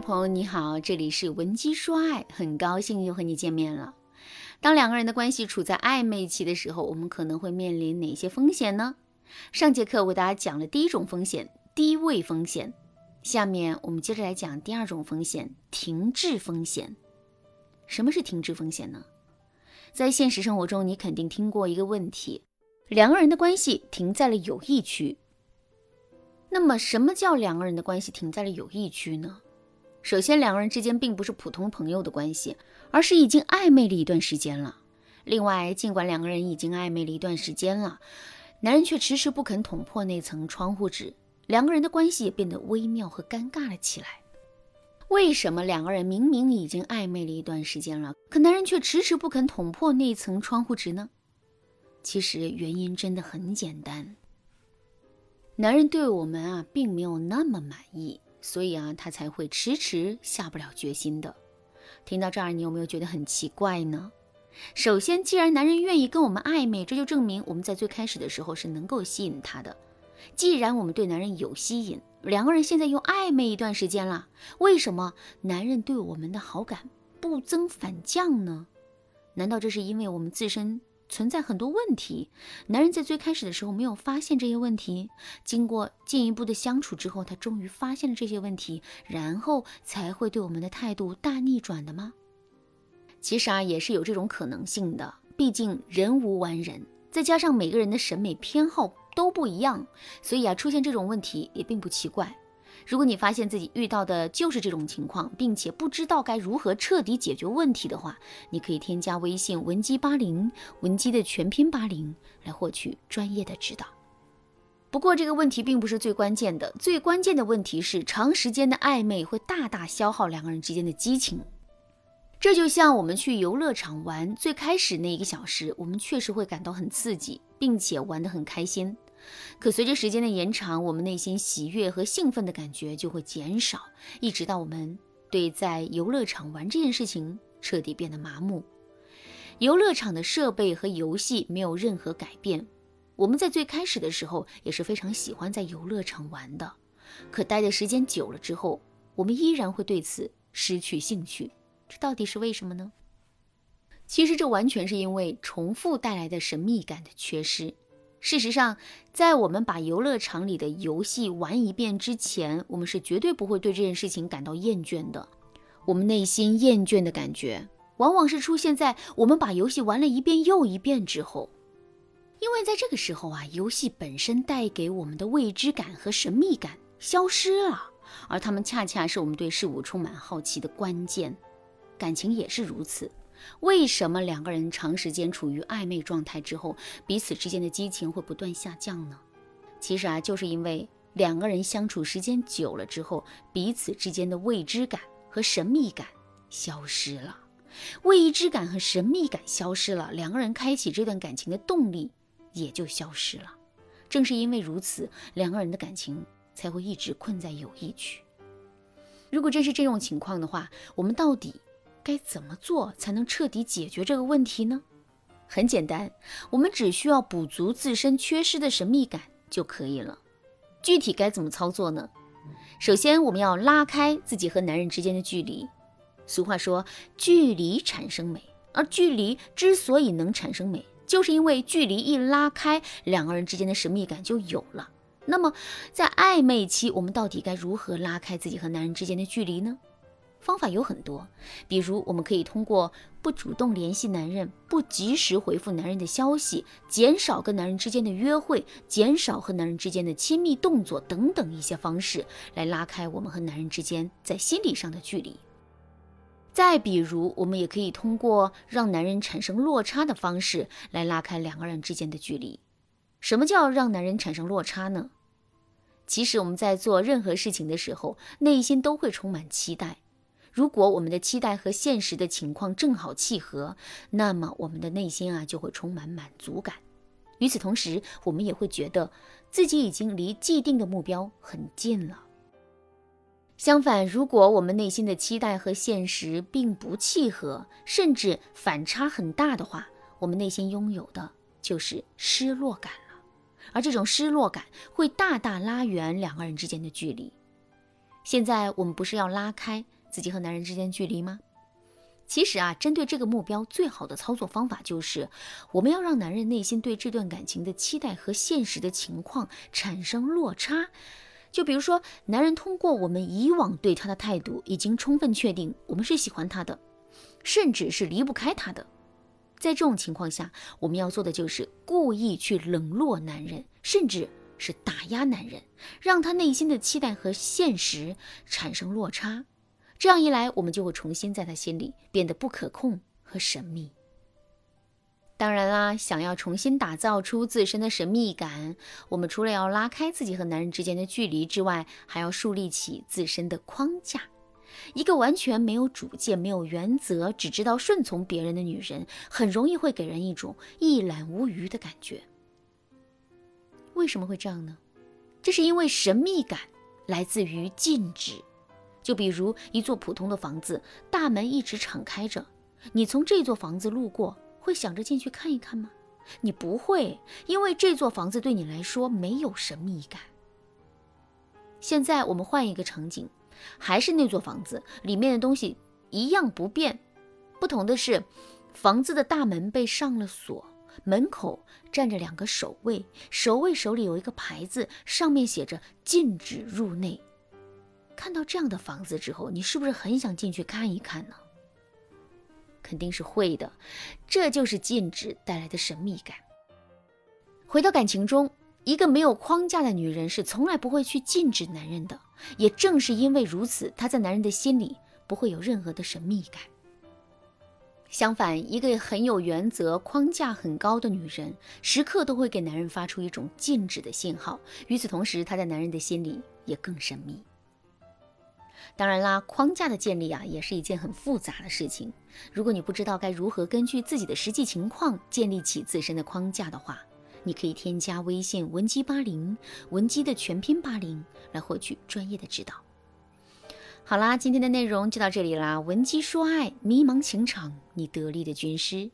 朋友你好，这里是文姬说爱，很高兴又和你见面了。当两个人的关系处在暧昧期的时候，我们可能会面临哪些风险呢？上节课为大家讲了第一种风险，低位风险。下面我们接着来讲第二种风险，停滞风险。什么是停滞风险呢？在现实生活中，你肯定听过一个问题：两个人的关系停在了友谊区。那么，什么叫两个人的关系停在了友谊区呢？首先，两个人之间并不是普通朋友的关系，而是已经暧昧了一段时间了。另外，尽管两个人已经暧昧了一段时间了，男人却迟迟不肯捅破那层窗户纸，两个人的关系也变得微妙和尴尬了起来。为什么两个人明明已经暧昧了一段时间了，可男人却迟迟不肯捅破那层窗户纸呢？其实原因真的很简单。男人对我们啊，并没有那么满意，所以啊，他才会迟迟下不了决心的。听到这儿，你有没有觉得很奇怪呢？首先，既然男人愿意跟我们暧昧，这就证明我们在最开始的时候是能够吸引他的。既然我们对男人有吸引，两个人现在又暧昧一段时间了，为什么男人对我们的好感不增反降呢？难道这是因为我们自身？存在很多问题，男人在最开始的时候没有发现这些问题，经过进一步的相处之后，他终于发现了这些问题，然后才会对我们的态度大逆转的吗？其实啊，也是有这种可能性的，毕竟人无完人，再加上每个人的审美偏好都不一样，所以啊，出现这种问题也并不奇怪。如果你发现自己遇到的就是这种情况，并且不知道该如何彻底解决问题的话，你可以添加微信文姬八零，文姬的全拼八零，来获取专业的指导。不过这个问题并不是最关键的，最关键的问题是长时间的暧昧会大大消耗两个人之间的激情。这就像我们去游乐场玩，最开始那一个小时，我们确实会感到很刺激，并且玩得很开心。可随着时间的延长，我们内心喜悦和兴奋的感觉就会减少，一直到我们对在游乐场玩这件事情彻底变得麻木。游乐场的设备和游戏没有任何改变，我们在最开始的时候也是非常喜欢在游乐场玩的。可待的时间久了之后，我们依然会对此失去兴趣，这到底是为什么呢？其实这完全是因为重复带来的神秘感的缺失。事实上，在我们把游乐场里的游戏玩一遍之前，我们是绝对不会对这件事情感到厌倦的。我们内心厌倦的感觉，往往是出现在我们把游戏玩了一遍又一遍之后。因为在这个时候啊，游戏本身带给我们的未知感和神秘感消失了，而他们恰恰是我们对事物充满好奇的关键。感情也是如此。为什么两个人长时间处于暧昧状态之后，彼此之间的激情会不断下降呢？其实啊，就是因为两个人相处时间久了之后，彼此之间的未知感和神秘感消失了。未知感和神秘感消失了，两个人开启这段感情的动力也就消失了。正是因为如此，两个人的感情才会一直困在友谊区。如果真是这种情况的话，我们到底？该怎么做才能彻底解决这个问题呢？很简单，我们只需要补足自身缺失的神秘感就可以了。具体该怎么操作呢？首先，我们要拉开自己和男人之间的距离。俗话说，距离产生美，而距离之所以能产生美，就是因为距离一拉开，两个人之间的神秘感就有了。那么，在暧昧期，我们到底该如何拉开自己和男人之间的距离呢？方法有很多，比如我们可以通过不主动联系男人、不及时回复男人的消息、减少跟男人之间的约会、减少和男人之间的亲密动作等等一些方式，来拉开我们和男人之间在心理上的距离。再比如，我们也可以通过让男人产生落差的方式来拉开两个人之间的距离。什么叫让男人产生落差呢？其实我们在做任何事情的时候，内心都会充满期待。如果我们的期待和现实的情况正好契合，那么我们的内心啊就会充满满足感。与此同时，我们也会觉得自己已经离既定的目标很近了。相反，如果我们内心的期待和现实并不契合，甚至反差很大的话，我们内心拥有的就是失落感了。而这种失落感会大大拉远两个人之间的距离。现在我们不是要拉开自己和男人之间距离吗？其实啊，针对这个目标，最好的操作方法就是我们要让男人内心对这段感情的期待和现实的情况产生落差。就比如说，男人通过我们以往对他的态度，已经充分确定我们是喜欢他的，甚至是离不开他的。在这种情况下，我们要做的就是故意去冷落男人，甚至是打压男人，让他内心的期待和现实产生落差。这样一来，我们就会重新在他心里变得不可控和神秘。当然啦，想要重新打造出自身的神秘感，我们除了要拉开自己和男人之间的距离之外，还要树立起自身的框架。一个完全没有主见、没有原则、只知道顺从别人的女人，很容易会给人一种一览无余的感觉。为什么会这样呢？这是因为神秘感来自于禁止。就比如一座普通的房子，大门一直敞开着，你从这座房子路过，会想着进去看一看吗？你不会，因为这座房子对你来说没有神秘感。现在我们换一个场景，还是那座房子，里面的东西一样不变，不同的是，房子的大门被上了锁，门口站着两个守卫，守卫手里有一个牌子，上面写着“禁止入内”。看到这样的房子之后，你是不是很想进去看一看呢？肯定是会的，这就是禁止带来的神秘感。回到感情中，一个没有框架的女人是从来不会去禁止男人的，也正是因为如此，她在男人的心里不会有任何的神秘感。相反，一个很有原则、框架很高的女人，时刻都会给男人发出一种禁止的信号。与此同时，她在男人的心里也更神秘。当然啦，框架的建立啊，也是一件很复杂的事情。如果你不知道该如何根据自己的实际情况建立起自身的框架的话，你可以添加微信文姬八零，文姬的全拼八零，来获取专业的指导。好啦，今天的内容就到这里啦。文姬说爱，迷茫情场，你得力的军师。